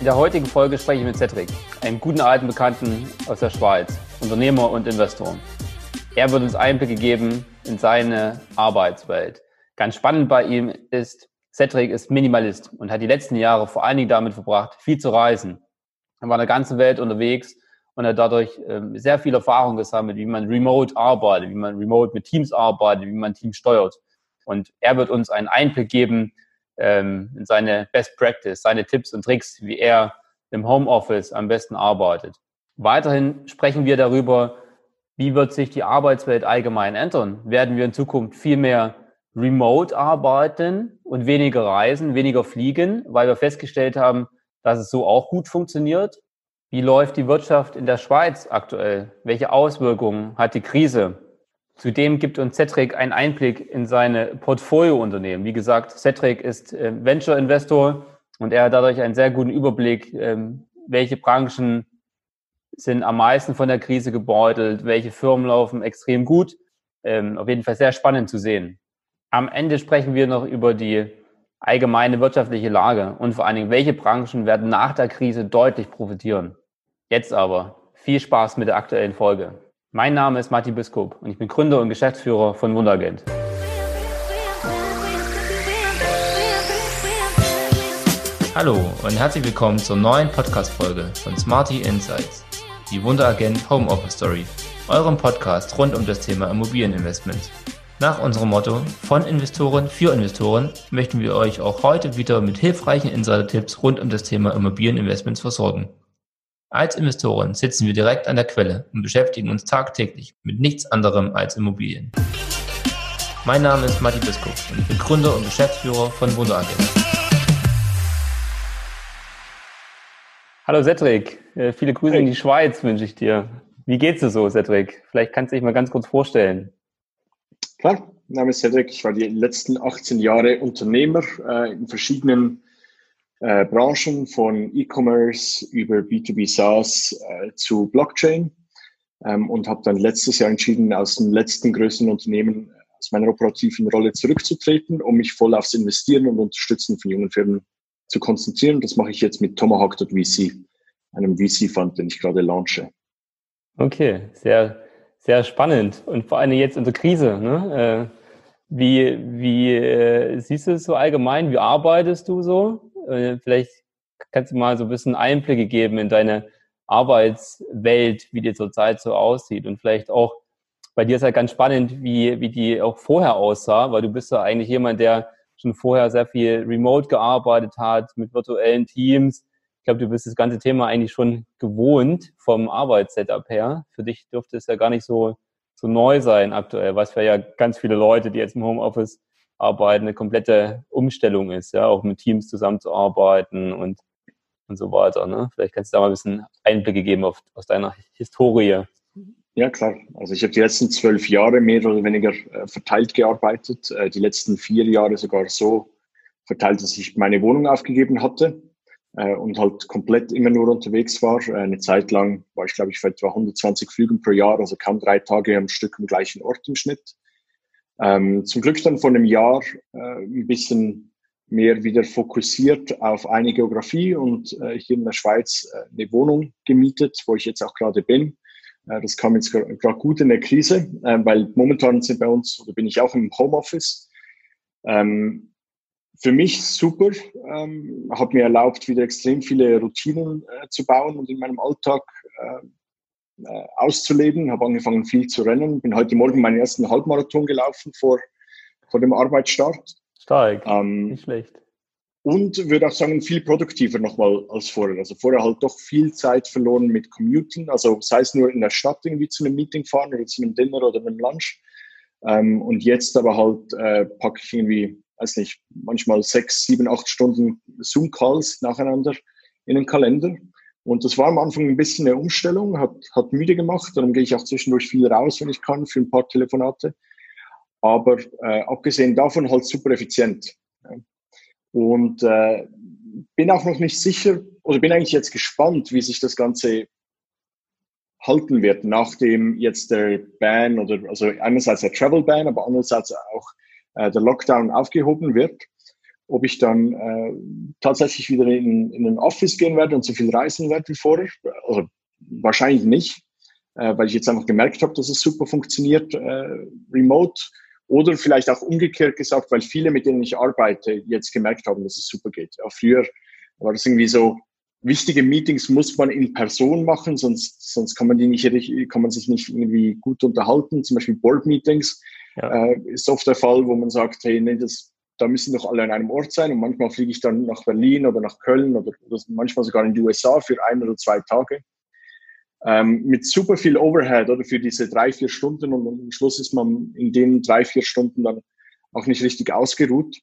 In der heutigen Folge spreche ich mit Cedric, einem guten alten Bekannten aus der Schweiz, Unternehmer und Investor. Er wird uns Einblicke geben in seine Arbeitswelt. Ganz spannend bei ihm ist, Cedric ist Minimalist und hat die letzten Jahre vor allen Dingen damit verbracht, viel zu reisen. Er war in der ganzen Welt unterwegs und hat dadurch ähm, sehr viel Erfahrung gesammelt, wie man remote arbeitet, wie man remote mit Teams arbeitet, wie man Teams steuert. Und er wird uns einen Einblick geben ähm, in seine Best Practice, seine Tipps und Tricks, wie er im Homeoffice am besten arbeitet. Weiterhin sprechen wir darüber, wie wird sich die Arbeitswelt allgemein ändern? Werden wir in Zukunft viel mehr remote arbeiten und weniger reisen, weniger fliegen, weil wir festgestellt haben, dass es so auch gut funktioniert? Wie läuft die Wirtschaft in der Schweiz aktuell? Welche Auswirkungen hat die Krise? Zudem gibt uns Cedric einen Einblick in seine Portfoliounternehmen. Wie gesagt, Cedric ist äh, Venture Investor und er hat dadurch einen sehr guten Überblick, ähm, welche Branchen sind am meisten von der Krise gebeutelt, welche Firmen laufen extrem gut. Ähm, auf jeden Fall sehr spannend zu sehen. Am Ende sprechen wir noch über die allgemeine wirtschaftliche Lage und vor allen Dingen, welche Branchen werden nach der Krise deutlich profitieren. Jetzt aber viel Spaß mit der aktuellen Folge. Mein Name ist Martin Biskop und ich bin Gründer und Geschäftsführer von Wundergent. Hallo und herzlich willkommen zur neuen Podcast-Folge von Smarty Insights, die Wunderagent Home Office Story, eurem Podcast rund um das Thema Immobilieninvestment. Nach unserem Motto von Investoren für Investoren möchten wir euch auch heute wieder mit hilfreichen Insider-Tipps rund um das Thema Immobilieninvestments versorgen. Als Investoren sitzen wir direkt an der Quelle und beschäftigen uns tagtäglich mit nichts anderem als Immobilien. Mein Name ist Matti Biskop und ich bin Gründer und Geschäftsführer von Wunderagent. Hallo Cedric, äh, viele Grüße hey. in die Schweiz wünsche ich dir. Wie geht's dir so, Cedric? Vielleicht kannst du dich mal ganz kurz vorstellen. Klar, mein Name ist Cedric. Ich war die letzten 18 Jahre Unternehmer äh, in verschiedenen äh, Branchen von E-Commerce über B2B SaaS äh, zu Blockchain ähm, und habe dann letztes Jahr entschieden, aus dem letzten größten Unternehmen äh, aus meiner operativen Rolle zurückzutreten, um mich voll aufs Investieren und Unterstützen von jungen Firmen zu konzentrieren. Das mache ich jetzt mit Tomahawk.vc, einem VC-Fund, den ich gerade launche. Okay, sehr, sehr spannend und vor allem jetzt in der Krise. Ne? Äh, wie wie äh, siehst du es so allgemein? Wie arbeitest du so? Äh, vielleicht kannst du mal so ein bisschen Einblicke geben in deine Arbeitswelt, wie die zurzeit so aussieht. Und vielleicht auch, bei dir ist ja ganz spannend, wie, wie die auch vorher aussah, weil du bist ja eigentlich jemand, der schon vorher sehr viel remote gearbeitet hat, mit virtuellen Teams. Ich glaube, du bist das ganze Thema eigentlich schon gewohnt vom Arbeitssetup her. Für dich dürfte es ja gar nicht so, so neu sein aktuell, was für ja ganz viele Leute, die jetzt im Homeoffice arbeiten, eine komplette Umstellung ist, ja, auch mit Teams zusammenzuarbeiten und, und so weiter. Ne? Vielleicht kannst du da mal ein bisschen Einblicke geben auf, aus deiner Historie. Ja, klar. Also ich habe die letzten zwölf Jahre mehr oder weniger äh, verteilt gearbeitet, äh, die letzten vier Jahre sogar so verteilt, dass ich meine Wohnung aufgegeben hatte äh, und halt komplett immer nur unterwegs war. Eine Zeit lang war ich, glaube ich, für etwa 120 Flügen pro Jahr, also kaum drei Tage am Stück am gleichen Ort im Schnitt. Ähm, zum Glück dann vor einem Jahr äh, ein bisschen mehr wieder fokussiert auf eine Geografie und äh, hier in der Schweiz äh, eine Wohnung gemietet, wo ich jetzt auch gerade bin. Äh, das kam jetzt gerade gut in der Krise, äh, weil momentan sind bei uns, oder bin ich auch im Homeoffice. Ähm, für mich super, ähm, hat mir erlaubt, wieder extrem viele Routinen äh, zu bauen und in meinem Alltag äh, auszuleben, habe angefangen viel zu rennen, bin heute Morgen meinen ersten Halbmarathon gelaufen vor, vor dem Arbeitsstart. Stark, ähm, nicht schlecht. Und würde auch sagen, viel produktiver nochmal als vorher. Also vorher halt doch viel Zeit verloren mit Commuten, also sei es nur in der Stadt irgendwie zu einem Meeting fahren oder zu einem Dinner oder einem Lunch. Ähm, und jetzt aber halt äh, packe ich irgendwie, weiß nicht, manchmal sechs, sieben, acht Stunden Zoom-Calls nacheinander in den Kalender und das war am Anfang ein bisschen eine Umstellung, hat, hat müde gemacht. Darum gehe ich auch zwischendurch viel raus, wenn ich kann, für ein paar Telefonate. Aber äh, abgesehen davon halt super effizient. Und äh, bin auch noch nicht sicher, oder bin eigentlich jetzt gespannt, wie sich das Ganze halten wird, nachdem jetzt der Ban oder also einerseits der Travel Ban, aber andererseits auch äh, der Lockdown aufgehoben wird. Ob ich dann äh, tatsächlich wieder in, in ein Office gehen werde und so viel reisen werde wie vorher. Also wahrscheinlich nicht, äh, weil ich jetzt einfach gemerkt habe, dass es super funktioniert, äh, remote. Oder vielleicht auch umgekehrt gesagt, weil viele, mit denen ich arbeite, jetzt gemerkt haben, dass es super geht. Ja, früher war das irgendwie so, wichtige Meetings muss man in Person machen, sonst, sonst kann man die nicht, kann man sich nicht irgendwie gut unterhalten. Zum Beispiel Board Meetings ja. äh, ist oft der Fall, wo man sagt, hey, nee, das, da müssen doch alle an einem Ort sein und manchmal fliege ich dann nach Berlin oder nach Köln oder, manchmal sogar in die USA für ein oder zwei Tage. Ähm, mit super viel Overhead oder für diese drei, vier Stunden und am Schluss ist man in den drei, vier Stunden dann auch nicht richtig ausgeruht.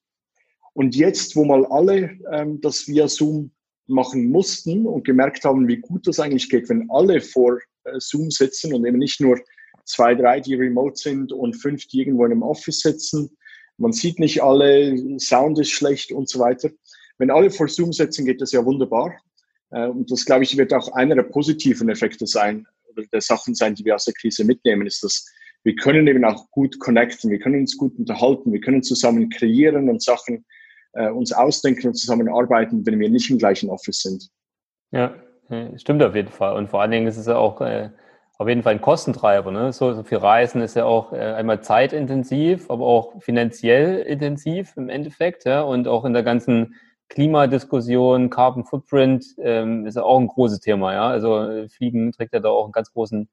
Und jetzt, wo mal alle ähm, das via Zoom machen mussten und gemerkt haben, wie gut das eigentlich geht, wenn alle vor äh, Zoom sitzen und eben nicht nur zwei, drei, die remote sind und fünf, die irgendwo in einem Office sitzen, man sieht nicht alle, Sound ist schlecht und so weiter. Wenn alle vor Zoom setzen, geht das ja wunderbar. Äh, und das, glaube ich, wird auch einer der positiven Effekte sein, oder der Sachen sein, die wir aus der Krise mitnehmen, ist, dass wir können eben auch gut connecten, wir können uns gut unterhalten, wir können zusammen kreieren und Sachen äh, uns ausdenken und zusammenarbeiten, wenn wir nicht im gleichen Office sind. Ja, stimmt auf jeden Fall. Und vor allen Dingen ist es ja auch äh, auf jeden Fall ein Kostentreiber. Ne? So, so viel Reisen ist ja auch äh, einmal zeitintensiv, aber auch finanziell intensiv im Endeffekt. Ja? Und auch in der ganzen Klimadiskussion, Carbon Footprint ähm, ist ja auch ein großes Thema. Ja? Also äh, Fliegen trägt ja da auch einen ganz großen,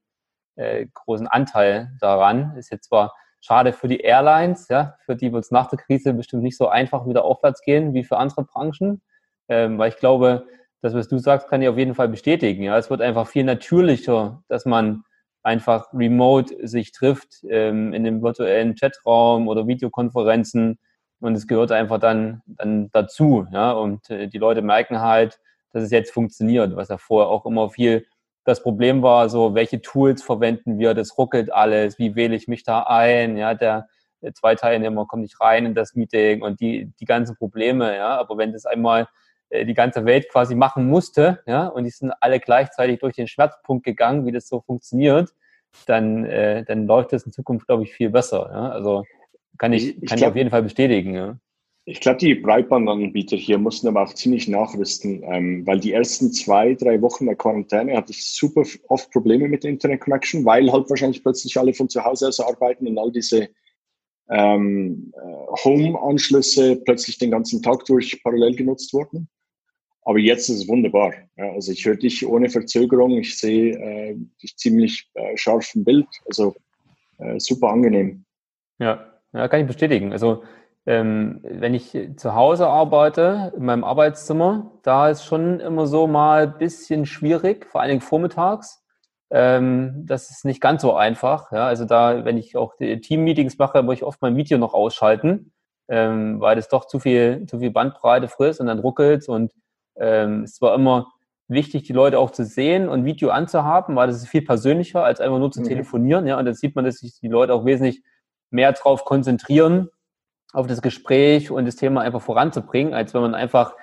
äh, großen Anteil daran. Ist jetzt zwar schade für die Airlines, ja, für die wird es nach der Krise bestimmt nicht so einfach wieder aufwärts gehen wie für andere Branchen, ähm, weil ich glaube, das, was du sagst, kann ich auf jeden Fall bestätigen. Ja, es wird einfach viel natürlicher, dass man einfach remote sich trifft ähm, in dem virtuellen Chatraum oder Videokonferenzen. Und es gehört einfach dann, dann dazu. Ja, und äh, die Leute merken halt, dass es jetzt funktioniert, was ja vorher auch immer viel das Problem war, so welche Tools verwenden wir, das ruckelt alles, wie wähle ich mich da ein, ja, der, der zwei Teilnehmer kommen nicht rein in das Meeting und die, die ganzen Probleme, ja, aber wenn das einmal äh, die ganze Welt quasi machen musste, ja, und die sind alle gleichzeitig durch den Schmerzpunkt gegangen, wie das so funktioniert, dann, äh, dann läuft das in Zukunft, glaube ich, viel besser. Ja? Also kann ich, ich kann glaub, ich auf jeden Fall bestätigen. Ja. Ich glaube, die Breitbandanbieter hier mussten aber auch ziemlich nachrüsten, ähm, weil die ersten zwei, drei Wochen der Quarantäne hatte ich super oft Probleme mit der Internet Connection, weil halt wahrscheinlich plötzlich alle von zu Hause aus arbeiten und all diese ähm, äh, Home-Anschlüsse plötzlich den ganzen Tag durch parallel genutzt wurden. Aber jetzt ist es wunderbar. Ja, also ich höre dich ohne Verzögerung. Ich sehe äh, dich ziemlich äh, scharf im Bild. Also äh, super angenehm. Ja, ja, kann ich bestätigen. Also ähm, wenn ich zu Hause arbeite, in meinem Arbeitszimmer, da ist schon immer so mal ein bisschen schwierig, vor allen Dingen vormittags. Ähm, das ist nicht ganz so einfach. Ja? Also da, wenn ich auch Team-Meetings mache, muss ich oft mein Video noch ausschalten, ähm, weil das doch zu viel, zu viel Bandbreite frisst und dann ruckelt und ähm, es war immer wichtig, die Leute auch zu sehen und Video anzuhaben, weil das ist viel persönlicher, als einfach nur zu mhm. telefonieren. Ja, und dann sieht man, dass sich die Leute auch wesentlich mehr darauf konzentrieren, auf das Gespräch und das Thema einfach voranzubringen, als wenn man einfach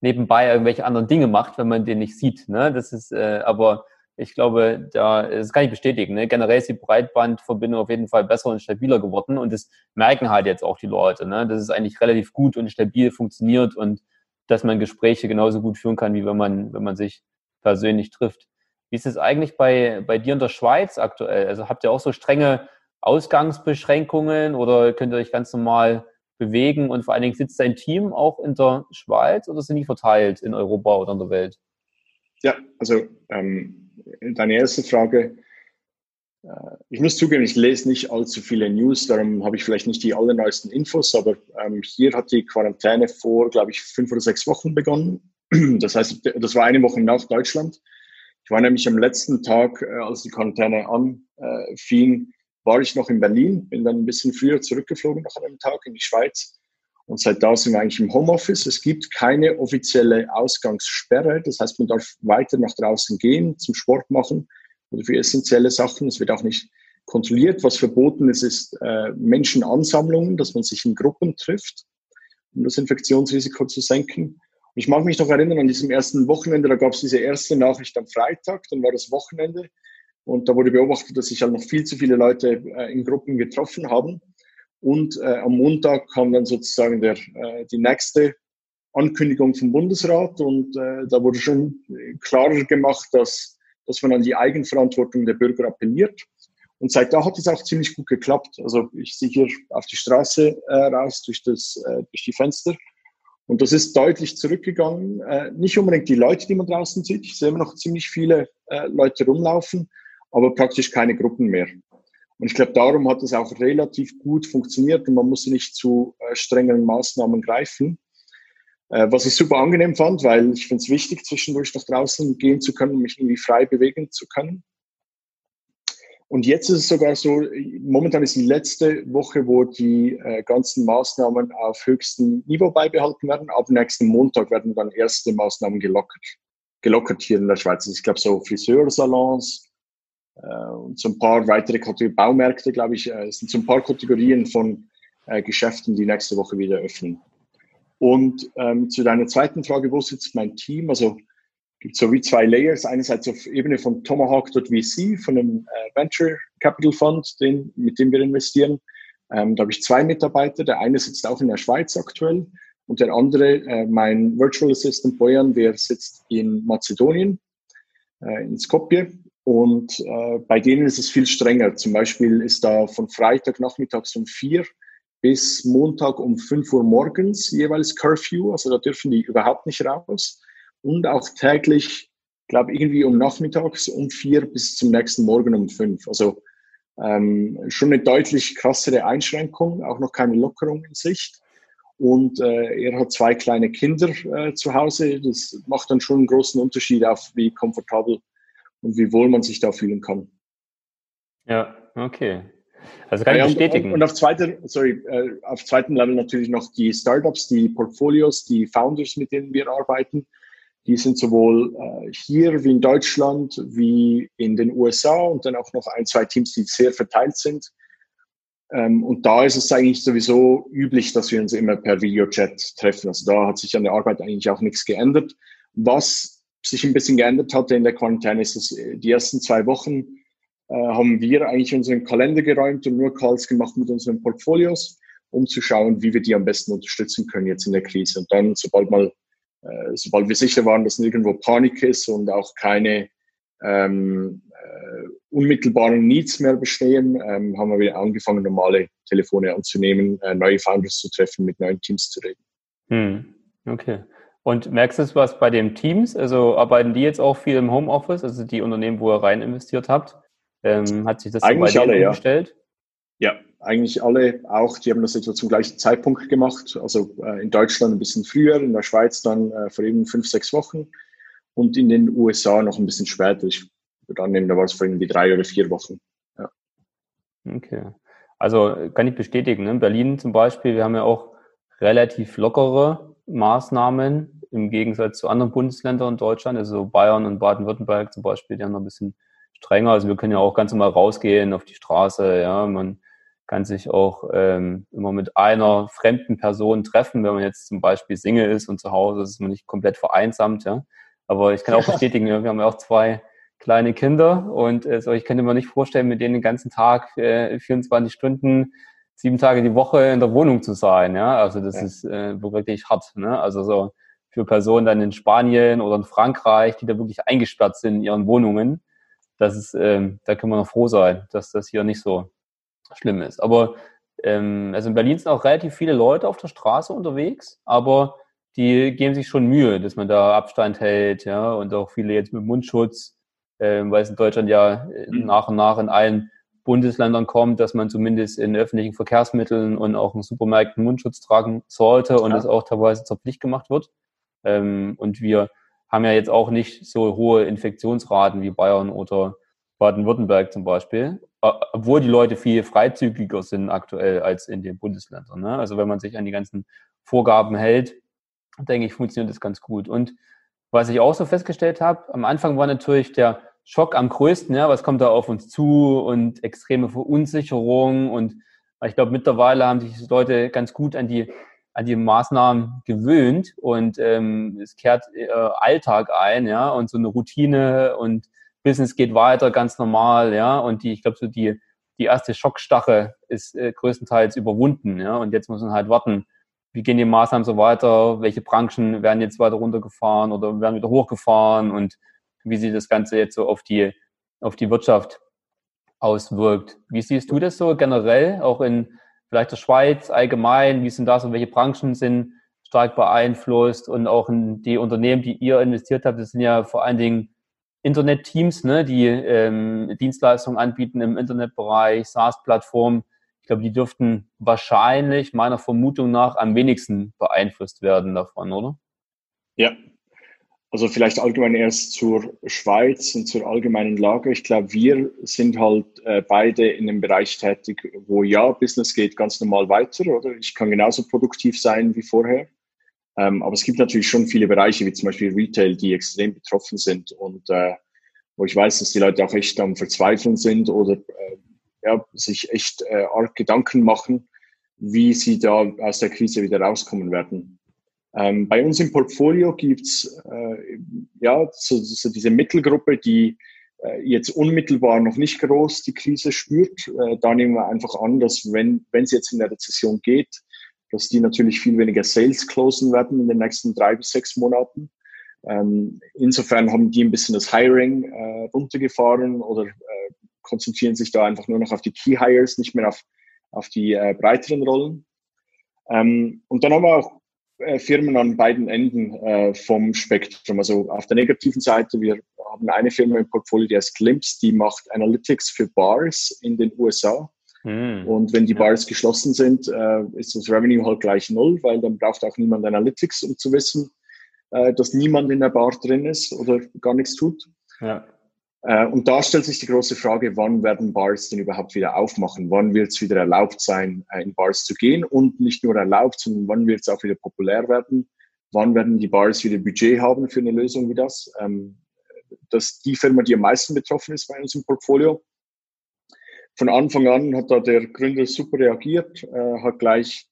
nebenbei irgendwelche anderen Dinge macht, wenn man den nicht sieht. Ne? Das ist äh, aber ich glaube, da, das kann ich bestätigen. Ne? Generell ist die Breitbandverbindung auf jeden Fall besser und stabiler geworden und das merken halt jetzt auch die Leute, ne? dass es eigentlich relativ gut und stabil funktioniert und dass man Gespräche genauso gut führen kann, wie wenn man, wenn man sich persönlich trifft. Wie ist es eigentlich bei, bei dir in der Schweiz aktuell? Also habt ihr auch so strenge Ausgangsbeschränkungen oder könnt ihr euch ganz normal bewegen und vor allen Dingen sitzt dein Team auch in der Schweiz oder sind die verteilt in Europa oder in der Welt? Ja, also ähm, deine erste Frage, ich muss zugeben, ich lese nicht allzu viele News, darum habe ich vielleicht nicht die allerneuesten Infos, aber ähm, hier hat die Quarantäne vor, glaube ich, fünf oder sechs Wochen begonnen. Das heißt, das war eine Woche nach Deutschland. Ich war nämlich am letzten Tag, äh, als die Quarantäne anfing, war ich noch in Berlin, bin dann ein bisschen früher zurückgeflogen nach einem Tag in die Schweiz. Und seit da sind wir eigentlich im Homeoffice. Es gibt keine offizielle Ausgangssperre. Das heißt, man darf weiter nach draußen gehen, zum Sport machen oder für essentielle Sachen. Es wird auch nicht kontrolliert. Was verboten ist, ist äh, Menschenansammlungen, dass man sich in Gruppen trifft, um das Infektionsrisiko zu senken. Und ich mag mich noch erinnern an diesem ersten Wochenende, da gab es diese erste Nachricht am Freitag, dann war das Wochenende und da wurde beobachtet, dass sich halt noch viel zu viele Leute äh, in Gruppen getroffen haben. Und äh, am Montag kam dann sozusagen der, äh, die nächste Ankündigung vom Bundesrat und äh, da wurde schon klarer gemacht, dass, dass man an die Eigenverantwortung der Bürger appelliert. Und seit da hat es auch ziemlich gut geklappt. Also ich sehe hier auf die Straße äh, raus durch, das, äh, durch die Fenster. Und das ist deutlich zurückgegangen. Äh, nicht unbedingt die Leute, die man draußen sieht. Ich sehe immer noch ziemlich viele äh, Leute rumlaufen, aber praktisch keine Gruppen mehr. Und ich glaube, darum hat es auch relativ gut funktioniert und man musste nicht zu äh, strengeren Maßnahmen greifen. Äh, was ich super angenehm fand, weil ich finde es wichtig, zwischendurch nach draußen gehen zu können, mich irgendwie frei bewegen zu können. Und jetzt ist es sogar so, momentan ist die letzte Woche, wo die äh, ganzen Maßnahmen auf höchstem Niveau beibehalten werden. Ab nächsten Montag werden dann erste Maßnahmen gelockert, gelockert hier in der Schweiz. Also ich glaube so Friseursalons äh, und so ein paar weitere Kategorien, Baumärkte, glaube ich, äh, sind so ein paar Kategorien von äh, Geschäften, die nächste Woche wieder öffnen. Und ähm, zu deiner zweiten Frage, wo sitzt mein Team? Also gibt so wie zwei Layers. Einerseits auf Ebene von Tomahawk.vc, von einem äh, Venture Capital Fund, den, mit dem wir investieren. Ähm, da habe ich zwei Mitarbeiter. Der eine sitzt auch in der Schweiz aktuell und der andere, äh, mein Virtual Assistant Bojan, der sitzt in Mazedonien, äh, in Skopje. Und äh, bei denen ist es viel strenger. Zum Beispiel ist da von Freitag nachmittags um vier bis Montag um 5 Uhr morgens jeweils Curfew, also da dürfen die überhaupt nicht raus. Und auch täglich, glaube irgendwie um nachmittags um 4 bis zum nächsten Morgen um 5. Also ähm, schon eine deutlich krassere Einschränkung, auch noch keine Lockerung in Sicht. Und äh, er hat zwei kleine Kinder äh, zu Hause. Das macht dann schon einen großen Unterschied auf, wie komfortabel und wie wohl man sich da fühlen kann. Ja, okay. Also kann ja, ich bestätigen. Und, und, auf zweiter, sorry, äh, auf zweitem Level natürlich noch die Startups, die Portfolios, die Founders, mit denen wir arbeiten. Die sind sowohl äh, hier wie in Deutschland wie in den USA und dann auch noch ein, zwei Teams, die sehr verteilt sind. Ähm, und da ist es eigentlich sowieso üblich, dass wir uns immer per Videochat treffen. Also da hat sich an der Arbeit eigentlich auch nichts geändert. Was sich ein bisschen geändert hatte in der Quarantäne, ist, dass die ersten zwei Wochen äh, haben wir eigentlich unseren Kalender geräumt und nur Calls gemacht mit unseren Portfolios, um zu schauen, wie wir die am besten unterstützen können jetzt in der Krise. Und dann, sobald mal, äh, sobald wir sicher waren, dass nirgendwo Panik ist und auch keine ähm, äh, unmittelbaren Needs mehr bestehen, ähm, haben wir wieder angefangen, normale Telefone anzunehmen, äh, neue Founders zu treffen, mit neuen Teams zu reden. Hm. Okay. Und merkst du was bei den Teams? Also arbeiten die jetzt auch viel im Homeoffice, also die Unternehmen, wo ihr rein investiert habt? Ähm, hat sich das eigentlich so alle? Ja. ja, eigentlich alle auch. Die haben das etwa zum gleichen Zeitpunkt gemacht. Also äh, in Deutschland ein bisschen früher, in der Schweiz dann äh, vor eben fünf, sechs Wochen und in den USA noch ein bisschen später. Ich würde annehmen, da war es vor irgendwie drei oder vier Wochen. Ja. Okay. Also kann ich bestätigen. Ne? In Berlin zum Beispiel, wir haben ja auch relativ lockere Maßnahmen im Gegensatz zu anderen Bundesländern in Deutschland, also Bayern und Baden-Württemberg zum Beispiel, die haben noch ein bisschen strenger. Also wir können ja auch ganz normal rausgehen auf die Straße. Ja, man kann sich auch ähm, immer mit einer fremden Person treffen, wenn man jetzt zum Beispiel Single ist und zu Hause ist man nicht komplett vereinsamt. Ja, aber ich kann auch bestätigen, wir haben ja auch zwei kleine Kinder und also ich könnte mir nicht vorstellen, mit denen den ganzen Tag äh, 24 Stunden sieben Tage die Woche in der Wohnung zu sein. Ja, also das ja. ist äh, wirklich hart. Ne? Also so für Personen dann in Spanien oder in Frankreich, die da wirklich eingesperrt sind in ihren Wohnungen das ist, ähm, da können wir noch froh sein, dass das hier nicht so schlimm ist. Aber ähm, also in Berlin sind auch relativ viele Leute auf der Straße unterwegs, aber die geben sich schon Mühe, dass man da Abstand hält, ja, und auch viele jetzt mit Mundschutz, ähm, weil es in Deutschland ja äh, mhm. nach und nach in allen Bundesländern kommt, dass man zumindest in öffentlichen Verkehrsmitteln und auch in Supermärkten Mundschutz tragen sollte und es auch teilweise zur Pflicht gemacht wird. Ähm, und wir haben ja jetzt auch nicht so hohe Infektionsraten wie Bayern oder Baden-Württemberg zum Beispiel, obwohl die Leute viel freizügiger sind aktuell als in den Bundesländern. Ne? Also wenn man sich an die ganzen Vorgaben hält, denke ich, funktioniert das ganz gut. Und was ich auch so festgestellt habe, am Anfang war natürlich der Schock am größten, ja, was kommt da auf uns zu und extreme Verunsicherung und ich glaube, mittlerweile haben sich die Leute ganz gut an die an die Maßnahmen gewöhnt und ähm, es kehrt äh, Alltag ein, ja, und so eine Routine und Business geht weiter ganz normal, ja, und die, ich glaube, so die die erste Schockstache ist äh, größtenteils überwunden. Ja? Und jetzt muss man halt warten, wie gehen die Maßnahmen so weiter, welche Branchen werden jetzt weiter runtergefahren oder werden wieder hochgefahren und wie sich das Ganze jetzt so auf die, auf die Wirtschaft auswirkt. Wie siehst du das so generell, auch in vielleicht der Schweiz allgemein? Wie sind da so, welche Branchen sind stark beeinflusst und auch die Unternehmen, die ihr investiert habt, das sind ja vor allen Dingen Internetteams, ne, die ähm, Dienstleistungen anbieten im Internetbereich, SaaS-Plattformen. Ich glaube, die dürften wahrscheinlich meiner Vermutung nach am wenigsten beeinflusst werden davon, oder? Ja. Also vielleicht allgemein erst zur Schweiz und zur allgemeinen Lage. Ich glaube, wir sind halt äh, beide in einem Bereich tätig, wo ja, Business geht ganz normal weiter, oder? Ich kann genauso produktiv sein wie vorher. Ähm, aber es gibt natürlich schon viele Bereiche, wie zum Beispiel Retail, die extrem betroffen sind und äh, wo ich weiß, dass die Leute auch echt am Verzweifeln sind oder äh, ja, sich echt äh, arg Gedanken machen, wie sie da aus der Krise wieder rauskommen werden. Ähm, bei uns im Portfolio gibt's äh, ja so, so diese Mittelgruppe, die äh, jetzt unmittelbar noch nicht groß die Krise spürt. Äh, da nehmen wir einfach an, dass wenn es jetzt in der Rezession geht, dass die natürlich viel weniger Sales closen werden in den nächsten drei bis sechs Monaten. Ähm, insofern haben die ein bisschen das Hiring äh, runtergefahren oder äh, konzentrieren sich da einfach nur noch auf die Key Hires, nicht mehr auf, auf die äh, breiteren Rollen. Ähm, und dann haben wir auch Firmen an beiden Enden äh, vom Spektrum. Also auf der negativen Seite, wir haben eine Firma im Portfolio, die heißt Glimpse, die macht Analytics für Bars in den USA. Mhm. Und wenn die Bars geschlossen sind, äh, ist das Revenue halt gleich null, weil dann braucht auch niemand Analytics, um zu wissen, äh, dass niemand in der Bar drin ist oder gar nichts tut. Ja. Äh, und da stellt sich die große Frage, wann werden Bars denn überhaupt wieder aufmachen? Wann wird es wieder erlaubt sein, äh, in Bars zu gehen? Und nicht nur erlaubt, sondern wann wird es auch wieder populär werden? Wann werden die Bars wieder Budget haben für eine Lösung wie das? Ähm, das ist die Firma, die am meisten betroffen ist bei uns im Portfolio von Anfang an hat da der Gründer super reagiert, äh, hat gleich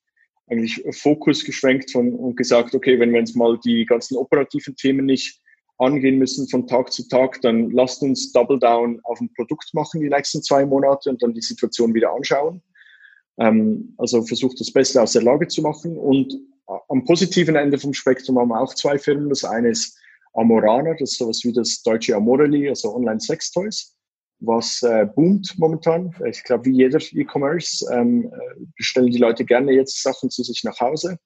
eigentlich Fokus geschwenkt und gesagt, okay, wenn wir uns mal die ganzen operativen Themen nicht angehen müssen von Tag zu Tag, dann lasst uns Double Down auf ein Produkt machen die nächsten zwei Monate und dann die Situation wieder anschauen. Ähm, also versucht das Beste aus der Lage zu machen. Und am positiven Ende vom Spektrum haben wir auch zwei Firmen. Das eine ist Amorana, das ist sowas wie das deutsche Amorelli, also Online-Sex-Toys was äh, boomt momentan. Ich glaube, wie jeder E-Commerce ähm, äh, bestellen die Leute gerne jetzt Sachen zu sich nach Hause.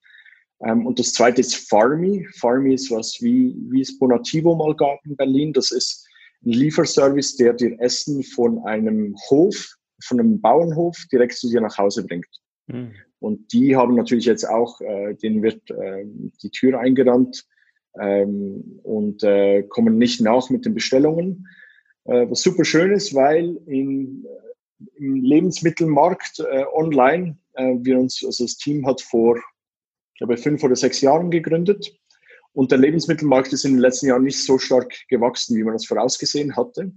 Ähm, und das zweite ist Farmy. Farmy ist was wie, wie es Bonativo mal gab in Berlin. Das ist ein Lieferservice, der dir Essen von einem Hof, von einem Bauernhof direkt zu dir nach Hause bringt. Mhm. Und die haben natürlich jetzt auch, äh, denen wird äh, die Tür eingerannt ähm, und äh, kommen nicht nach mit den Bestellungen. Äh, was super schön ist, weil in, äh, im Lebensmittelmarkt äh, online äh, wir uns, also das Team hat vor, ich glaube, fünf oder sechs Jahren gegründet. Und der Lebensmittelmarkt ist in den letzten Jahren nicht so stark gewachsen, wie man das vorausgesehen hatte,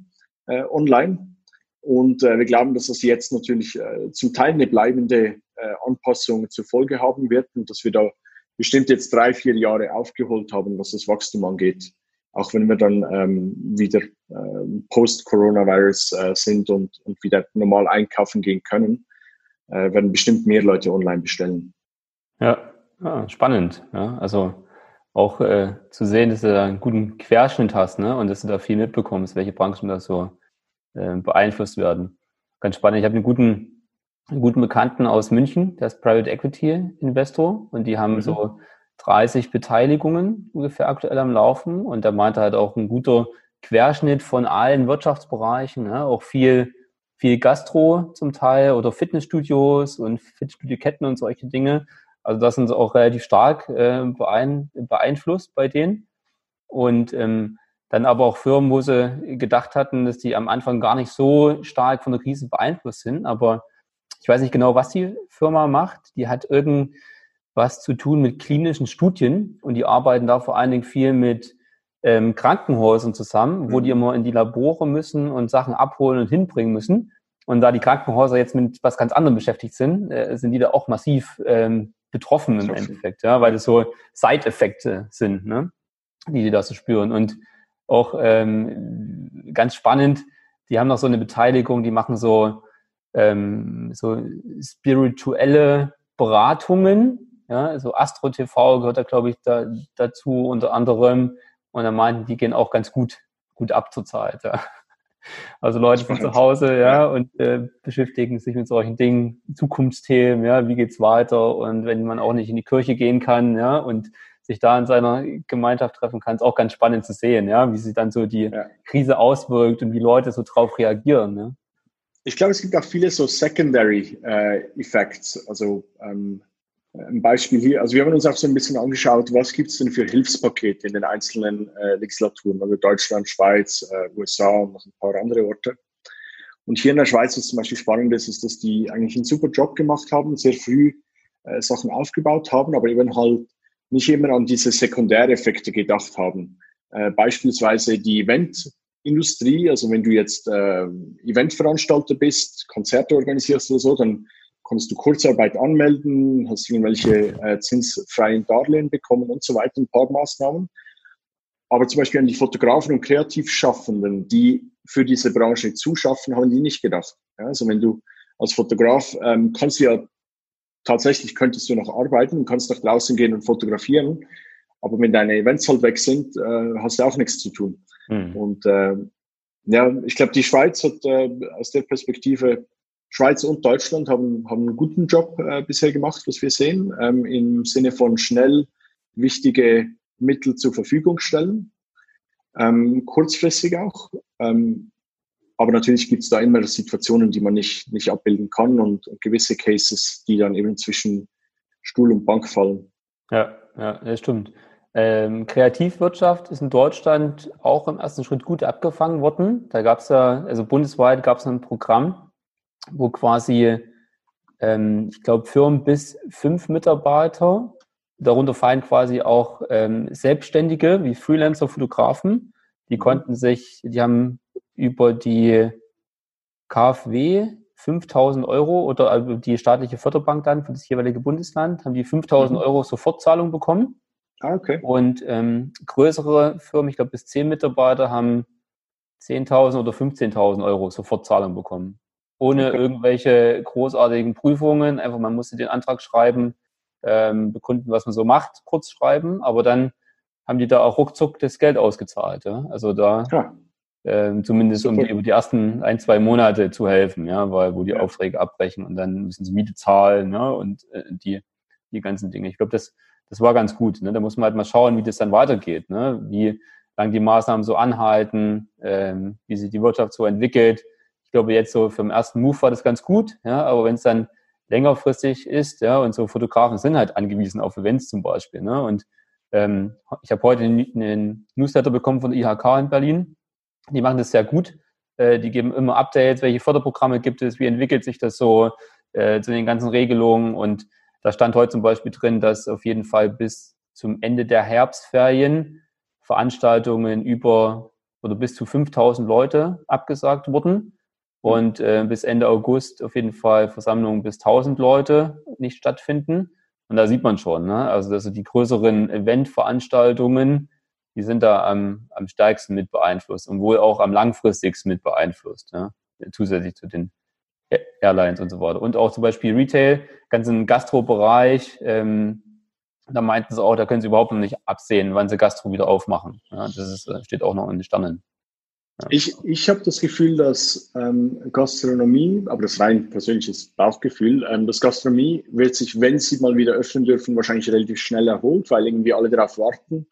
äh, online. Und äh, wir glauben, dass das jetzt natürlich äh, zum Teil eine bleibende äh, Anpassung zur Folge haben wird und dass wir da bestimmt jetzt drei, vier Jahre aufgeholt haben, was das Wachstum angeht auch wenn wir dann ähm, wieder äh, post-Coronavirus äh, sind und, und wieder normal einkaufen gehen können, äh, werden bestimmt mehr Leute online bestellen. Ja, ah, spannend. Ja, also auch äh, zu sehen, dass du da einen guten Querschnitt hast ne? und dass du da viel mitbekommst, welche Branchen da so äh, beeinflusst werden. Ganz spannend. Ich habe einen guten, einen guten Bekannten aus München, der ist Private Equity Investor und die haben mhm. so 30 Beteiligungen ungefähr aktuell am Laufen und der meinte halt auch ein guter Querschnitt von allen Wirtschaftsbereichen, ne? auch viel, viel Gastro zum Teil oder Fitnessstudios und Fitnessstudio-Ketten und solche Dinge. Also das sind sie auch relativ stark äh, beein beeinflusst bei denen. Und ähm, dann aber auch Firmen, wo sie gedacht hatten, dass die am Anfang gar nicht so stark von der Krise beeinflusst sind. Aber ich weiß nicht genau, was die Firma macht. Die hat irgendein was zu tun mit klinischen Studien und die arbeiten da vor allen Dingen viel mit ähm, Krankenhäusern zusammen, wo die mhm. immer in die Labore müssen und Sachen abholen und hinbringen müssen. Und da die Krankenhäuser jetzt mit was ganz anderem beschäftigt sind, äh, sind die da auch massiv ähm, betroffen im Endeffekt, ja, weil das so Side-Effekte sind, ne, die die da so spüren. Und auch ähm, ganz spannend, die haben noch so eine Beteiligung, die machen so ähm, so spirituelle Beratungen, ja, so Astro TV gehört da, glaube ich, da, dazu unter anderem. Und er meinten, die gehen auch ganz gut, gut ab zur Zeit. Ja. Also Leute von zu Hause, ja, und äh, beschäftigen sich mit solchen Dingen, Zukunftsthemen, ja, wie geht's weiter? Und wenn man auch nicht in die Kirche gehen kann, ja, und sich da in seiner Gemeinschaft treffen kann, ist auch ganz spannend zu sehen, ja, wie sich dann so die ja. Krise auswirkt und wie Leute so drauf reagieren. Ne? Ich glaube, es gibt auch viele so Secondary äh, Effects. Also ähm, ein Beispiel hier, also wir haben uns auch so ein bisschen angeschaut, was gibt es denn für Hilfspakete in den einzelnen äh, Legislaturen, also Deutschland, Schweiz, äh, USA und noch ein paar andere Orte. Und hier in der Schweiz ist zum Beispiel spannend, ist, ist dass die eigentlich einen super Job gemacht haben, sehr früh äh, Sachen aufgebaut haben, aber eben halt nicht immer an diese Sekundäreffekte gedacht haben. Äh, beispielsweise die Eventindustrie, also wenn du jetzt äh, Eventveranstalter bist, Konzerte organisierst oder so, dann kannst du Kurzarbeit anmelden, hast irgendwelche äh, zinsfreien Darlehen bekommen und so weiter, ein paar Maßnahmen. Aber zum Beispiel an die Fotografen und Kreativschaffenden, die für diese Branche zuschaffen, haben die nicht gedacht. Ja, also wenn du als Fotograf ähm, kannst du ja tatsächlich könntest du noch arbeiten und kannst nach draußen gehen und fotografieren. Aber wenn deine Events halt weg sind, äh, hast du auch nichts zu tun. Mhm. Und äh, ja, ich glaube, die Schweiz hat äh, aus der Perspektive, Schweiz und Deutschland haben, haben einen guten Job äh, bisher gemacht, was wir sehen, ähm, im Sinne von schnell wichtige Mittel zur Verfügung stellen. Ähm, kurzfristig auch. Ähm, aber natürlich gibt es da immer Situationen, die man nicht, nicht abbilden kann und, und, gewisse Cases, die dann eben zwischen Stuhl und Bank fallen. Ja, ja, das stimmt. Ähm, Kreativwirtschaft ist in Deutschland auch im ersten Schritt gut abgefangen worden. Da gab es ja, also bundesweit gab es ein Programm, wo quasi, ähm, ich glaube, Firmen bis fünf Mitarbeiter, darunter fallen quasi auch ähm, Selbstständige wie Freelancer, Fotografen, die mhm. konnten sich, die haben über die KfW 5000 Euro oder also die staatliche Förderbank dann für das jeweilige Bundesland, haben die 5000 mhm. Euro Sofortzahlung bekommen. Ah, okay. Und ähm, größere Firmen, ich glaube bis 10 Mitarbeiter, haben 10.000 oder 15.000 Euro Sofortzahlung bekommen. Ohne irgendwelche großartigen Prüfungen. Einfach, man musste den Antrag schreiben, ähm, bekunden, was man so macht, kurz schreiben. Aber dann haben die da auch ruckzuck das Geld ausgezahlt. Ja? Also da ja äh, zumindest um die, über die ersten ein, zwei Monate zu helfen, ja, weil wo die ja. Aufträge abbrechen und dann müssen sie Miete zahlen, ne, und äh, die, die ganzen Dinge. Ich glaube, das, das war ganz gut. Ne? Da muss man halt mal schauen, wie das dann weitergeht, ne? wie lang die Maßnahmen so anhalten, ähm, wie sich die Wirtschaft so entwickelt. Ich glaube, jetzt so für den ersten Move war das ganz gut, ja, aber wenn es dann längerfristig ist, ja, und so Fotografen sind halt angewiesen auf Events zum Beispiel, ne, und ähm, ich habe heute einen Newsletter bekommen von IHK in Berlin, die machen das sehr gut. Äh, die geben immer Updates, welche Förderprogramme gibt es, wie entwickelt sich das so äh, zu den ganzen Regelungen. Und da stand heute zum Beispiel drin, dass auf jeden Fall bis zum Ende der Herbstferien Veranstaltungen über oder bis zu 5000 Leute abgesagt wurden. Und äh, bis Ende August auf jeden Fall Versammlungen bis 1000 Leute nicht stattfinden. Und da sieht man schon, ne? also dass die größeren Eventveranstaltungen die sind da am, am stärksten mit beeinflusst und wohl auch am langfristigsten mit beeinflusst, ja? zusätzlich zu den Airlines und so weiter. Und auch zum Beispiel Retail, ganzen Gastro-Bereich, ähm, da meinten sie auch, da können sie überhaupt noch nicht absehen, wann sie Gastro wieder aufmachen. Ja, das ist, äh, steht auch noch in den Sternen. Ich, ich habe das Gefühl, dass ähm, Gastronomie, aber das rein persönliches Bauchgefühl, ähm, dass Gastronomie wird sich, wenn sie mal wieder öffnen dürfen, wahrscheinlich relativ schnell erholt, weil irgendwie alle darauf warten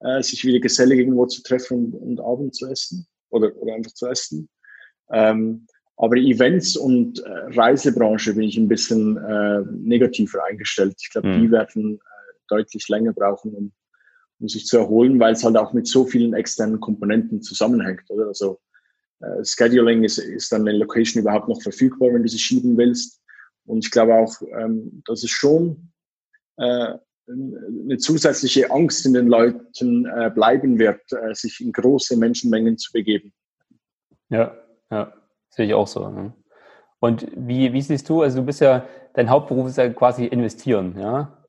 äh, sich wieder gesellig irgendwo zu treffen und, und Abend zu essen oder, oder einfach zu essen. Ähm, aber Events und äh, Reisebranche bin ich ein bisschen äh, negativer eingestellt. Ich glaube, mhm. die werden äh, deutlich länger brauchen, um, um sich zu erholen, weil es halt auch mit so vielen externen Komponenten zusammenhängt. Oder? Also äh, Scheduling ist, ist dann eine Location überhaupt noch verfügbar, wenn du sie schieben willst. Und ich glaube auch, ähm, dass es schon äh, eine zusätzliche Angst in den Leuten äh, bleiben wird, äh, sich in große Menschenmengen zu begeben. Ja, ja, sehe ich auch so. Ne? Und wie, wie siehst du, also du bist ja, dein Hauptberuf ist ja quasi investieren, ja?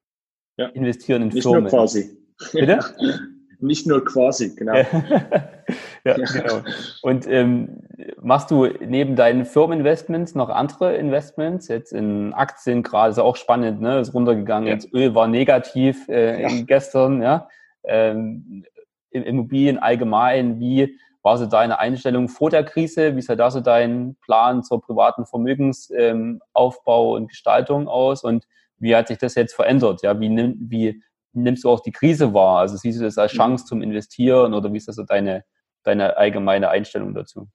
Ja. Investieren in Nicht Firmen. Nur quasi. Bitte? Nicht nur quasi, genau. ja, genau. Und ähm, Machst du neben deinen Firmeninvestments noch andere Investments? Jetzt in Aktien gerade ist auch spannend, ne? Ist runtergegangen. Ja. Jetzt Öl war negativ äh, ja. gestern, ja. Ähm, Immobilien allgemein. Wie war so deine Einstellung vor der Krise? Wie sah da so dein Plan zur privaten Vermögensaufbau und Gestaltung aus? Und wie hat sich das jetzt verändert? Ja, wie, wie nimmst du auch die Krise wahr? Also siehst du das als mhm. Chance zum Investieren oder wie ist das so deine, deine allgemeine Einstellung dazu?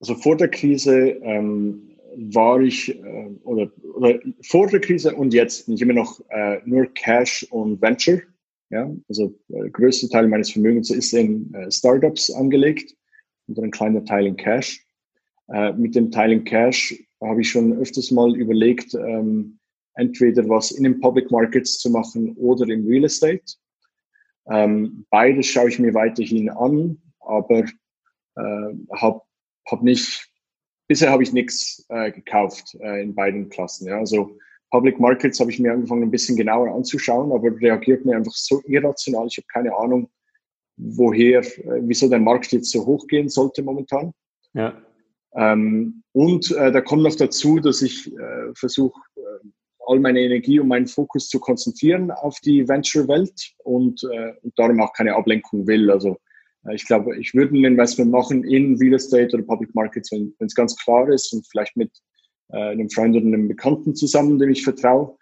Also vor der Krise ähm, war ich, äh, oder, oder vor der Krise und jetzt bin ich immer noch äh, nur Cash und Venture. Ja? Also der äh, größte Teil meines Vermögens ist in äh, Startups angelegt und ein kleiner Teil in Cash. Äh, mit dem Teil in Cash habe ich schon öfters mal überlegt, ähm, entweder was in den Public Markets zu machen oder im Real Estate. Ähm, beides schaue ich mir weiterhin an, aber äh, habe hab nicht, bisher habe ich nichts äh, gekauft äh, in beiden Klassen. Ja. Also Public Markets habe ich mir angefangen ein bisschen genauer anzuschauen, aber reagiert mir einfach so irrational. Ich habe keine Ahnung, woher, äh, wieso der Markt jetzt so hoch gehen sollte momentan. Ja. Ähm, und äh, da kommt noch dazu, dass ich äh, versuche, all meine Energie und meinen Fokus zu konzentrieren auf die Venture-Welt und, äh, und darum auch keine Ablenkung will. Also äh, ich glaube, ich würde ein Investment machen in Real Estate oder Public Markets, wenn es ganz klar ist und vielleicht mit äh, einem Freund oder einem Bekannten zusammen, dem ich vertraue.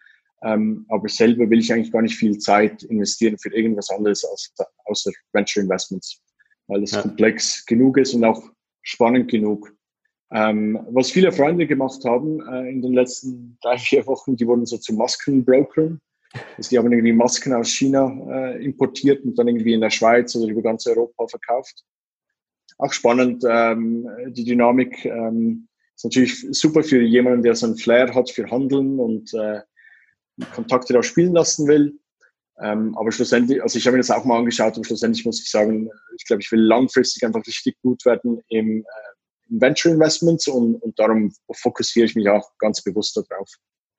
Ähm, aber selber will ich eigentlich gar nicht viel Zeit investieren für irgendwas anderes als, außer Venture Investments, weil es ja. komplex genug ist und auch spannend genug. Ähm, was viele Freunde gemacht haben äh, in den letzten drei, vier Wochen, die wurden so zu Maskenbrokern. Also die haben irgendwie Masken aus China äh, importiert und dann irgendwie in der Schweiz oder über ganz Europa verkauft. Auch spannend, ähm, die Dynamik ähm, ist natürlich super für jemanden, der so ein Flair hat für Handeln und äh, Kontakte da spielen lassen will. Ähm, aber schlussendlich, also ich habe mir das auch mal angeschaut und schlussendlich muss ich sagen, ich glaube, ich will langfristig einfach richtig gut werden im äh, Venture Investments und, und darum fokussiere ich mich auch ganz bewusst darauf.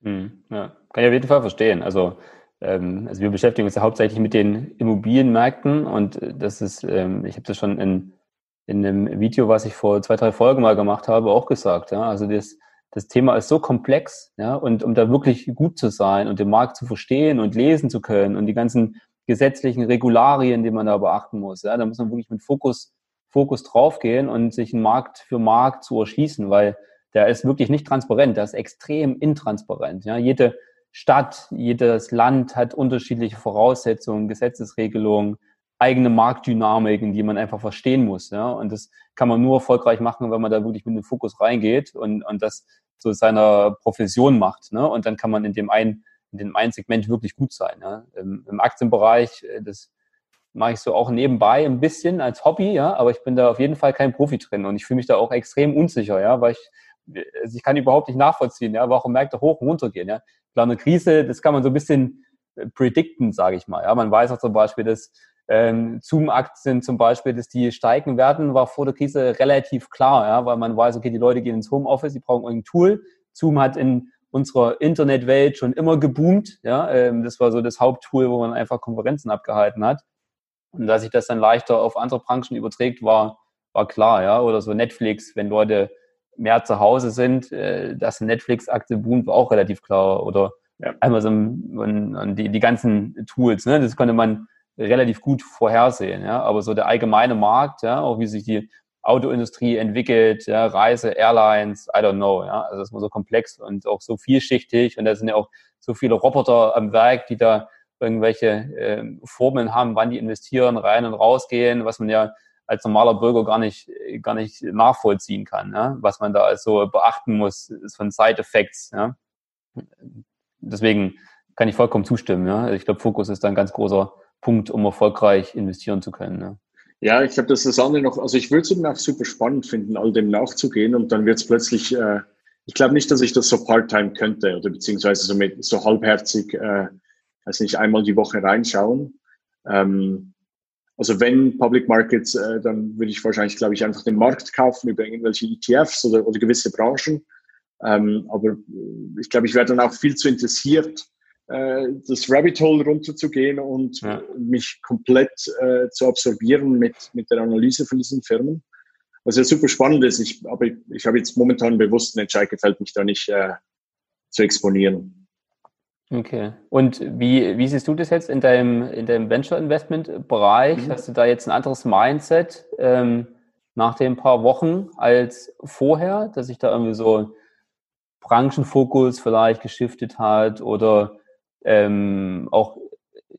Mhm, ja, kann ich auf jeden Fall verstehen. Also, ähm, also wir beschäftigen uns ja hauptsächlich mit den Immobilienmärkten und das ist, ähm, ich habe das schon in, in einem Video, was ich vor zwei, drei Folgen mal gemacht habe, auch gesagt. Ja? Also das, das Thema ist so komplex, ja, und um da wirklich gut zu sein und den Markt zu verstehen und lesen zu können und die ganzen gesetzlichen Regularien, die man da beachten muss, ja, da muss man wirklich mit Fokus Fokus draufgehen und sich einen Markt für Markt zu erschließen, weil der ist wirklich nicht transparent, der ist extrem intransparent. Ja, jede Stadt, jedes Land hat unterschiedliche Voraussetzungen, Gesetzesregelungen, eigene Marktdynamiken, die man einfach verstehen muss. Ja, und das kann man nur erfolgreich machen, wenn man da wirklich mit dem Fokus reingeht und, und das zu seiner Profession macht. Ne? Und dann kann man in dem einen, in dem einen Segment wirklich gut sein. Ja? Im, Im Aktienbereich, äh, das mache ich so auch nebenbei ein bisschen als Hobby, ja, aber ich bin da auf jeden Fall kein Profi drin und ich fühle mich da auch extrem unsicher, ja, weil ich, also ich kann überhaupt nicht nachvollziehen, ja, warum Märkte hoch und runter gehen, ja. Klar, eine Krise, das kann man so ein bisschen äh, predikten, sage ich mal, ja. Man weiß auch zum Beispiel, dass ähm, Zoom-Aktien zum Beispiel, dass die steigen werden, war vor der Krise relativ klar, ja, weil man weiß, okay, die Leute gehen ins Homeoffice, die brauchen irgendein Tool. Zoom hat in unserer Internetwelt schon immer geboomt, ja. Ähm, das war so das Haupttool, wo man einfach Konferenzen abgehalten hat. Und dass sich das dann leichter auf andere Branchen überträgt, war, war klar, ja. Oder so Netflix, wenn Leute mehr zu Hause sind, äh, dass Netflix-Aktie boomt, war auch relativ klar. Oder ja. Amazon und, und die, die ganzen Tools, ne? das konnte man relativ gut vorhersehen, ja. Aber so der allgemeine Markt, ja, auch wie sich die Autoindustrie entwickelt, ja, Reise, Airlines, I don't know, ja. Also das ist so komplex und auch so vielschichtig und da sind ja auch so viele Roboter am Werk, die da irgendwelche äh, Formeln haben, wann die investieren, rein und rausgehen, was man ja als normaler Bürger gar nicht, gar nicht nachvollziehen kann, ja? was man da also beachten muss, ist von Side-Effects. Ja? Deswegen kann ich vollkommen zustimmen. Ja? Ich glaube, Fokus ist ein ganz großer Punkt, um erfolgreich investieren zu können. Ja? Ja, ich glaube, das ist das andere noch, also ich würde es auch super spannend finden, all dem nachzugehen und dann wird es plötzlich, äh, ich glaube nicht, dass ich das so part-time könnte oder beziehungsweise so, mit, so halbherzig äh, also nicht einmal die Woche reinschauen. Ähm, also wenn Public Markets, äh, dann würde ich wahrscheinlich, glaube ich, einfach den Markt kaufen über irgendwelche ETFs oder, oder gewisse Branchen. Ähm, aber ich glaube, ich wäre dann auch viel zu interessiert, äh, das Rabbit Hole runterzugehen und ja. mich komplett äh, zu absorbieren mit, mit der Analyse von diesen Firmen. Was ja super spannend ist, ich, aber ich, ich habe jetzt momentan bewusst einen Entscheid gefällt, mich da nicht äh, zu exponieren. Okay. Und wie, wie siehst du das jetzt in deinem, in deinem Venture-Investment-Bereich? Mhm. Hast du da jetzt ein anderes Mindset ähm, nach den paar Wochen als vorher, dass sich da irgendwie so Branchenfokus vielleicht geschiftet hat oder ähm, auch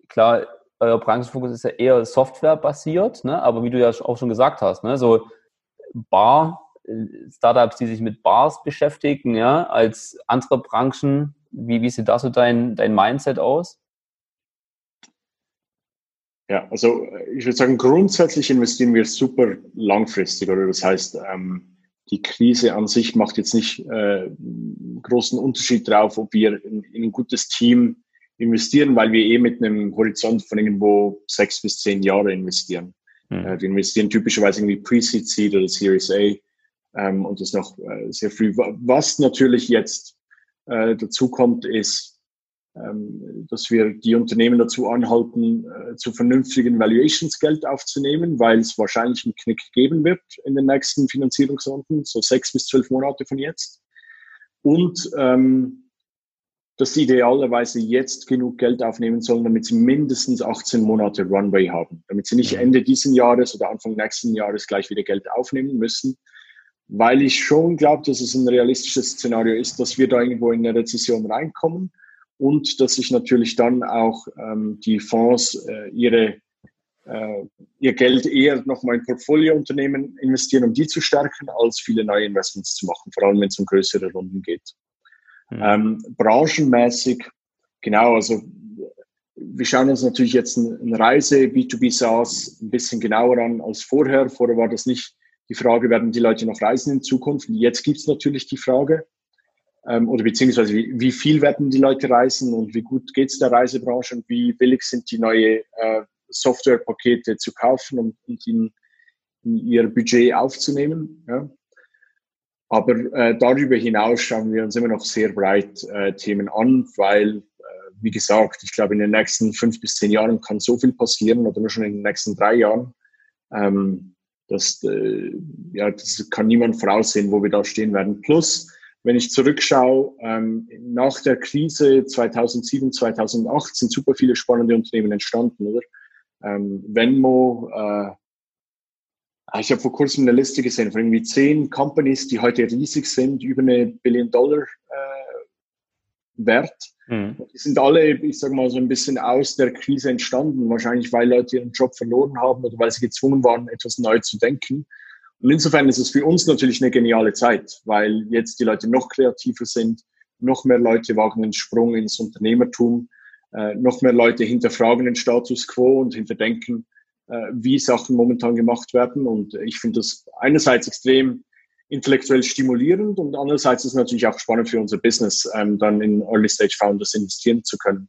klar, euer Branchenfokus ist ja eher softwarebasiert, ne? aber wie du ja auch schon gesagt hast, ne? so Bar, äh, Startups, die sich mit Bars beschäftigen, ja, als andere Branchen, wie, wie sieht da so dein, dein Mindset aus? Ja, also äh, ich würde sagen, grundsätzlich investieren wir super langfristig, oder das heißt, ähm, die Krise an sich macht jetzt nicht äh, großen Unterschied drauf, ob wir in, in, ein gutes Team investieren, weil wir eh mit einem Horizont von irgendwo sechs bis zehn Jahre investieren. Mhm. Äh, wir investieren typischerweise irgendwie Pre-Seed, Seed oder Series A ähm, und das noch äh, sehr früh. Was natürlich jetzt äh, dazu kommt, ist, ähm, dass wir die Unternehmen dazu anhalten, äh, zu vernünftigen Valuations Geld aufzunehmen, weil es wahrscheinlich einen Knick geben wird in den nächsten Finanzierungsrunden, so sechs bis zwölf Monate von jetzt. Und ähm, dass sie idealerweise jetzt genug Geld aufnehmen sollen, damit sie mindestens 18 Monate Runway haben, damit sie nicht mhm. Ende diesen Jahres oder Anfang nächsten Jahres gleich wieder Geld aufnehmen müssen, weil ich schon glaube, dass es ein realistisches Szenario ist, dass wir da irgendwo in eine Rezession reinkommen und dass sich natürlich dann auch ähm, die Fonds äh, ihre, äh, ihr Geld eher nochmal in Portfoliounternehmen investieren, um die zu stärken, als viele neue Investments zu machen, vor allem wenn es um größere Runden geht. Mhm. Ähm, branchenmäßig, genau, also wir schauen uns natürlich jetzt ein, Reise B2B SaaS ein bisschen genauer an als vorher. Vorher war das nicht die Frage, werden die Leute noch reisen in Zukunft? Jetzt gibt es natürlich die Frage, ähm, oder beziehungsweise wie, wie, viel werden die Leute reisen und wie gut geht es der Reisebranche und wie billig sind die neue äh, Softwarepakete zu kaufen und, und in, in, ihr Budget aufzunehmen. Ja? Aber äh, darüber hinaus schauen wir uns immer noch sehr breit äh, Themen an, weil, äh, wie gesagt, ich glaube, in den nächsten fünf bis zehn Jahren kann so viel passieren oder nur schon in den nächsten drei Jahren. Ähm, das, äh, ja, das kann niemand voraussehen, wo wir da stehen werden. Plus, wenn ich zurückschaue, ähm, nach der Krise 2007, 2008 sind super viele spannende Unternehmen entstanden, oder? Ähm, Venmo, äh, ich habe vor kurzem eine Liste gesehen von irgendwie zehn Companies, die heute riesig sind, über eine Billion Dollar äh, Wert. Mhm. Die sind alle, ich sage mal, so ein bisschen aus der Krise entstanden. Wahrscheinlich, weil Leute ihren Job verloren haben oder weil sie gezwungen waren, etwas neu zu denken. Und insofern ist es für uns natürlich eine geniale Zeit, weil jetzt die Leute noch kreativer sind, noch mehr Leute wagen den Sprung ins Unternehmertum, äh, noch mehr Leute hinterfragen den Status quo und hinterdenken, äh, wie Sachen momentan gemacht werden. Und ich finde das einerseits extrem intellektuell stimulierend und andererseits ist es natürlich auch spannend für unser Business, ähm, dann in Early Stage Founders investieren zu können.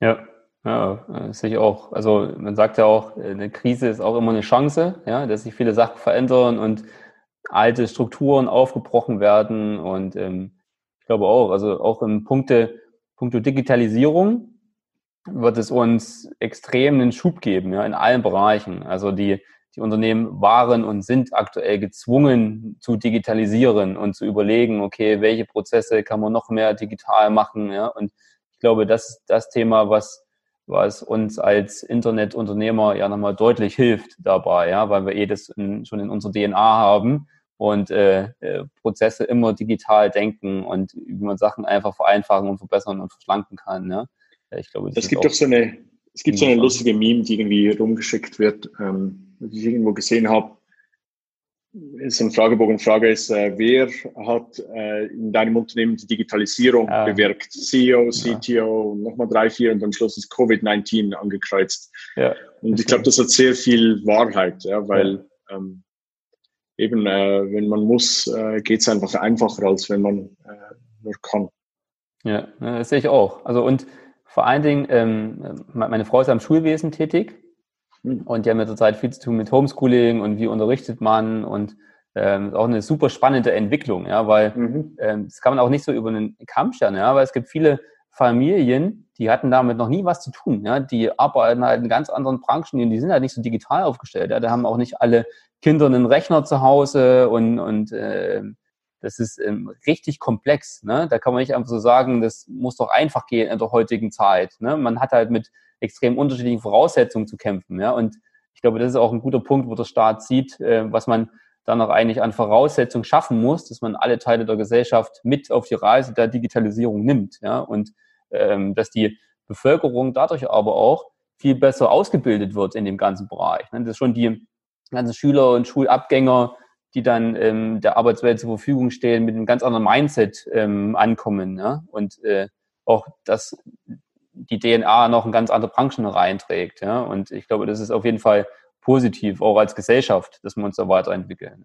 Ja, ja, das sehe ich auch. Also man sagt ja auch, eine Krise ist auch immer eine Chance, ja, dass sich viele Sachen verändern und alte Strukturen aufgebrochen werden. Und ähm, ich glaube auch, also auch im Punkte, Punkte Digitalisierung wird es uns extrem einen Schub geben, ja, in allen Bereichen. Also die, die Unternehmen waren und sind aktuell gezwungen zu digitalisieren und zu überlegen, okay, welche Prozesse kann man noch mehr digital machen, ja. Und ich glaube, das ist das Thema, was was uns als Internetunternehmer ja nochmal deutlich hilft dabei, ja, weil wir eh das in, schon in unserer DNA haben und äh, äh, Prozesse immer digital denken und wie man Sachen einfach vereinfachen und verbessern und verschlanken kann. Ja. Ich glaube, das es gibt doch so eine, es gibt so eine lustige Meme, die irgendwie rumgeschickt wird, ähm, die ich irgendwo gesehen habe ist ein Fragebogen. Frage ist, äh, wer hat äh, in deinem Unternehmen die Digitalisierung ah. bewirkt? CEO, CTO, ja. nochmal drei, vier und am Schluss ist Covid-19 angekreuzt. Ja. Und ich glaube, das hat sehr viel Wahrheit, ja, weil ja. Ähm, eben, äh, wenn man muss, äh, geht es einfach einfacher, als wenn man äh, nur kann. Ja, das sehe ich auch. Also und vor allen Dingen, ähm, meine Frau ist am Schulwesen tätig. Und die haben ja zurzeit viel zu tun mit Homeschooling und wie unterrichtet man und ähm, auch eine super spannende Entwicklung, ja, weil mhm. ähm, das kann man auch nicht so über einen Kamm stellen, ja, weil es gibt viele Familien, die hatten damit noch nie was zu tun. Ja? Die arbeiten halt in ganz anderen Branchen und die sind halt nicht so digital aufgestellt. Ja? Da haben auch nicht alle Kinder einen Rechner zu Hause und, und äh, das ist ähm, richtig komplex. Ne? Da kann man nicht einfach so sagen, das muss doch einfach gehen in der heutigen Zeit. Ne? Man hat halt mit extrem unterschiedlichen Voraussetzungen zu kämpfen. Ja? Und ich glaube, das ist auch ein guter Punkt, wo der Staat sieht, äh, was man dann noch eigentlich an Voraussetzungen schaffen muss, dass man alle Teile der Gesellschaft mit auf die Reise der Digitalisierung nimmt. Ja? Und ähm, dass die Bevölkerung dadurch aber auch viel besser ausgebildet wird in dem ganzen Bereich. Ne? Das schon die ganzen Schüler und Schulabgänger, die dann ähm, der Arbeitswelt zur Verfügung stehen, mit einem ganz anderen Mindset ähm, ankommen. Ja? Und äh, auch, dass die DNA noch in ganz andere Branchen reinträgt. Ja? Und ich glaube, das ist auf jeden Fall positiv, auch als Gesellschaft, dass wir uns da weiterentwickeln.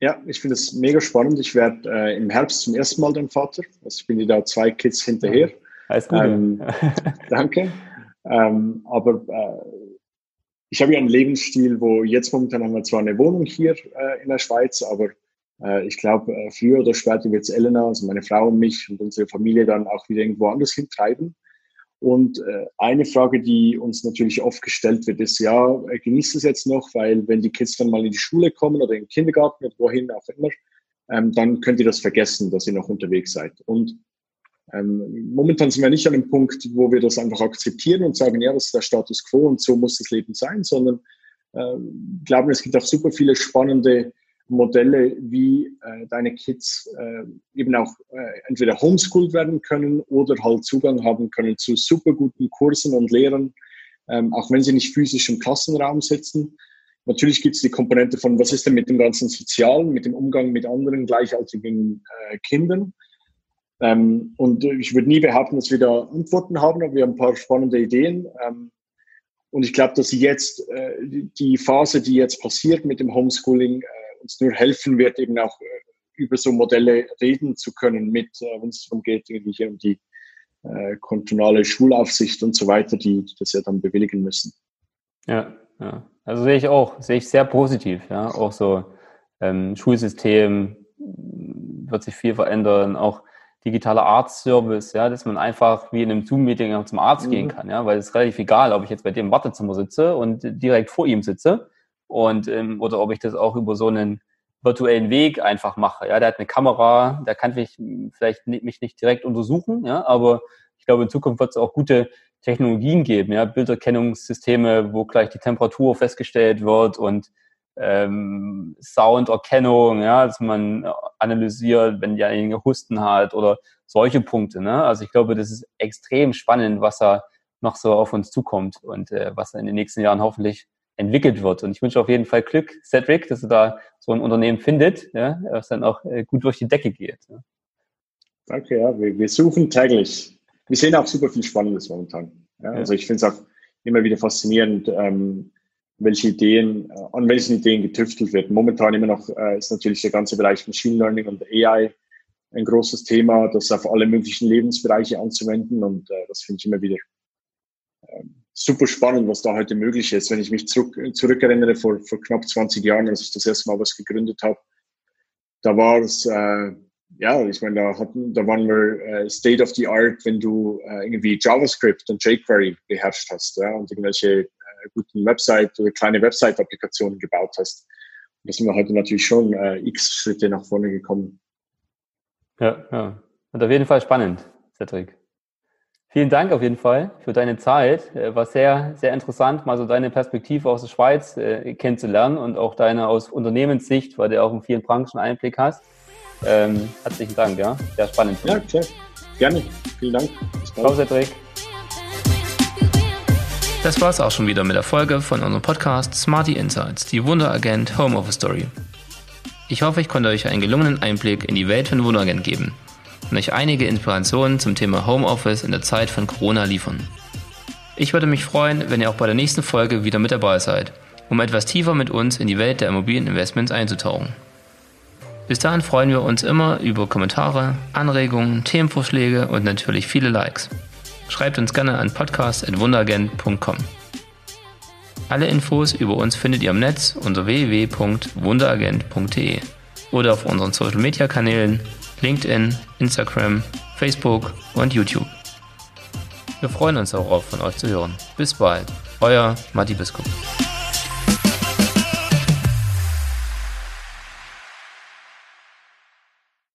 Ja, ich finde es mega spannend. Ich werde äh, im Herbst zum ersten Mal dein Vater. Also ich bin da zwei Kids hinterher. Alles gut. Ähm, danke. Ähm, aber äh, ich habe ja einen Lebensstil, wo jetzt momentan haben wir zwar eine Wohnung hier äh, in der Schweiz, aber äh, ich glaube, äh, früher oder später wird es Elena, also meine Frau und mich und unsere Familie dann auch wieder irgendwo anders hintreiben. Und äh, eine Frage, die uns natürlich oft gestellt wird, ist, ja, genießt es jetzt noch, weil wenn die Kids dann mal in die Schule kommen oder in den Kindergarten oder wohin auch immer, ähm, dann könnt ihr das vergessen, dass ihr noch unterwegs seid. Und ähm, momentan sind wir nicht an dem Punkt, wo wir das einfach akzeptieren und sagen, ja, das ist der Status quo und so muss das Leben sein, sondern äh, glauben, es gibt auch super viele spannende Modelle, wie äh, deine Kids äh, eben auch äh, entweder homeschooled werden können oder halt Zugang haben können zu super guten Kursen und Lehrern, ähm, auch wenn sie nicht physisch im Klassenraum sitzen. Natürlich gibt es die Komponente von, was ist denn mit dem ganzen Sozialen, mit dem Umgang mit anderen gleichaltrigen äh, Kindern. Ähm, und ich würde nie behaupten, dass wir da Antworten haben, aber wir haben ein paar spannende Ideen. Ähm, und ich glaube, dass jetzt äh, die Phase, die jetzt passiert mit dem Homeschooling, äh, uns nur helfen wird, eben auch äh, über so Modelle reden zu können, mit, äh, wenn es darum geht, irgendwie hier um die äh, kontonale Schulaufsicht und so weiter, die, die das ja dann bewilligen müssen. Ja, ja. Also sehe ich auch, sehe ich sehr positiv, ja. Auch so ähm, Schulsystem wird sich viel verändern, auch digitaler Arztservice, ja, dass man einfach wie in einem Zoom-Meeting zum Arzt mhm. gehen kann, ja, weil es ist relativ egal, ob ich jetzt bei dem im Wartezimmer sitze und direkt vor ihm sitze und ähm, oder ob ich das auch über so einen virtuellen Weg einfach mache. Ja, der hat eine Kamera, der kann mich vielleicht nicht, mich nicht direkt untersuchen, ja, aber ich glaube, in Zukunft wird es auch gute Technologien geben, ja, Bilderkennungssysteme, wo gleich die Temperatur festgestellt wird und ähm, Sounderkennung, ja, dass man analysiert, wenn derjenige Husten hat oder solche Punkte. Ne? Also ich glaube, das ist extrem spannend, was da noch so auf uns zukommt und äh, was in den nächsten Jahren hoffentlich entwickelt wird. Und ich wünsche auf jeden Fall Glück, Cedric, dass du da so ein Unternehmen findet, ja, was dann auch äh, gut durch die Decke geht. Ja. Danke, ja. Wir, wir, suchen täglich. Wir sehen auch super viel Spannendes momentan. Ja. Ja. Also ich finde es auch immer wieder faszinierend, ähm, welche Ideen, äh, an welchen Ideen getüftelt wird. Momentan immer noch äh, ist natürlich der ganze Bereich Machine Learning und AI ein großes Thema, das auf alle möglichen Lebensbereiche anzuwenden. Und äh, das finde ich immer wieder ähm, super spannend, was da heute möglich ist. Wenn ich mich zurück, zurückerinnere, vor, vor knapp 20 Jahren, als ich das erste Mal was gegründet habe, da war es, äh, ja, ich meine, da, hatten, da waren wir äh, State of the Art, wenn du äh, irgendwie JavaScript und jQuery beherrscht hast ja, und irgendwelche guten Website oder kleine Website-Applikationen gebaut hast. Und da sind wir heute natürlich schon äh, x Schritte nach vorne gekommen. Ja, ja. Und auf jeden Fall spannend, Cedric. Vielen Dank auf jeden Fall für deine Zeit. Äh, war sehr, sehr interessant, mal so deine Perspektive aus der Schweiz äh, kennenzulernen und auch deine aus Unternehmenssicht, weil du auch in vielen Branchen Einblick hast. Ähm, herzlichen Dank, ja. Sehr spannend. Ja, klar. Gerne. Vielen Dank. Ciao, Cedric. Das war's auch schon wieder mit der Folge von unserem Podcast Smarty Insights, die Wunderagent Home Office Story. Ich hoffe, ich konnte euch einen gelungenen Einblick in die Welt von Wunderagent geben und euch einige Inspirationen zum Thema Homeoffice in der Zeit von Corona liefern. Ich würde mich freuen, wenn ihr auch bei der nächsten Folge wieder mit dabei seid, um etwas tiefer mit uns in die Welt der Immobilieninvestments einzutauchen. Bis dahin freuen wir uns immer über Kommentare, Anregungen, Themenvorschläge und natürlich viele Likes. Schreibt uns gerne an podcast.wunderagent.com. Alle Infos über uns findet ihr im Netz unter www.wunderagent.de oder auf unseren Social Media Kanälen LinkedIn, Instagram, Facebook und YouTube. Wir freuen uns darauf, von euch zu hören. Bis bald. Euer Matti Biskup.